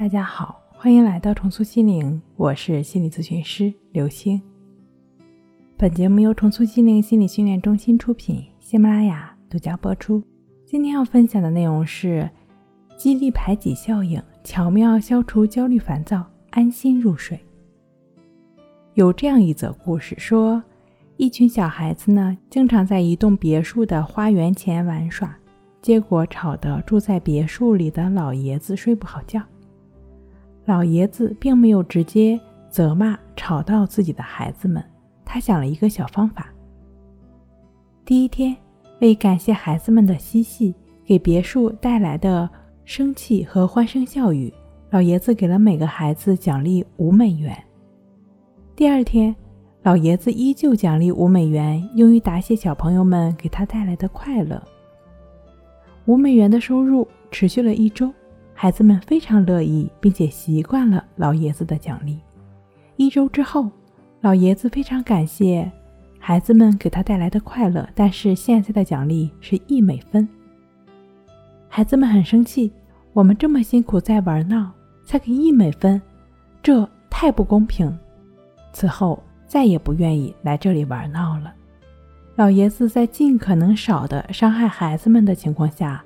大家好，欢迎来到重塑心灵，我是心理咨询师刘星。本节目由重塑心灵心理训练中心出品，喜马拉雅独家播出。今天要分享的内容是激励排挤效应，巧妙消除焦虑烦躁，安心入睡。有这样一则故事说，一群小孩子呢，经常在一栋别墅的花园前玩耍，结果吵得住在别墅里的老爷子睡不好觉。老爷子并没有直接责骂吵到自己的孩子们，他想了一个小方法。第一天，为感谢孩子们的嬉戏，给别墅带来的生气和欢声笑语，老爷子给了每个孩子奖励五美元。第二天，老爷子依旧奖励五美元，用于答谢小朋友们给他带来的快乐。五美元的收入持续了一周。孩子们非常乐意，并且习惯了老爷子的奖励。一周之后，老爷子非常感谢孩子们给他带来的快乐，但是现在的奖励是一美分。孩子们很生气，我们这么辛苦在玩闹，才给一美分，这太不公平。此后再也不愿意来这里玩闹了。老爷子在尽可能少的伤害孩子们的情况下。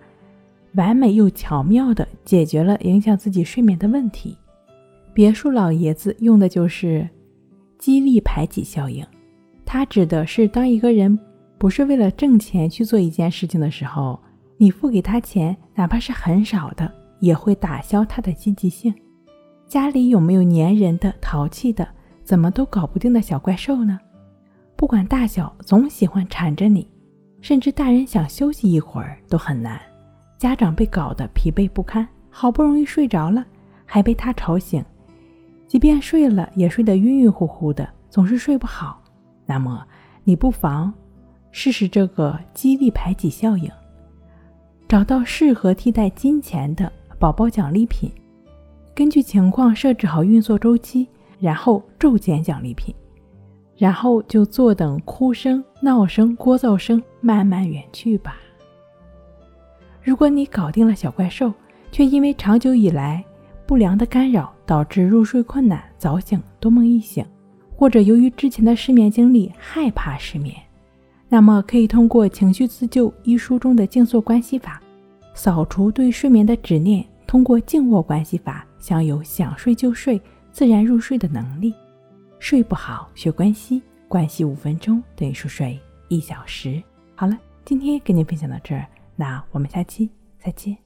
完美又巧妙地解决了影响自己睡眠的问题。别墅老爷子用的就是激励排挤效应，它指的是当一个人不是为了挣钱去做一件事情的时候，你付给他钱，哪怕是很少的，也会打消他的积极性。家里有没有粘人的、淘气的、怎么都搞不定的小怪兽呢？不管大小，总喜欢缠着你，甚至大人想休息一会儿都很难。家长被搞得疲惫不堪，好不容易睡着了，还被他吵醒。即便睡了，也睡得晕晕乎乎的，总是睡不好。那么，你不妨试试这个激励排挤效应，找到适合替代金钱的宝宝奖励品，根据情况设置好运作周期，然后骤减奖励品，然后就坐等哭声、闹声、聒噪声慢慢远去吧。如果你搞定了小怪兽，却因为长久以来不良的干扰导致入睡困难、早醒、多梦易醒，或者由于之前的失眠经历害怕失眠，那么可以通过《情绪自救》一书中的静坐关系法，扫除对睡眠的执念，通过静卧关系法享有想睡就睡、自然入睡的能力。睡不好学关系，关系五分钟等于熟睡一小时。好了，今天跟您分享到这儿。那我们下期再见。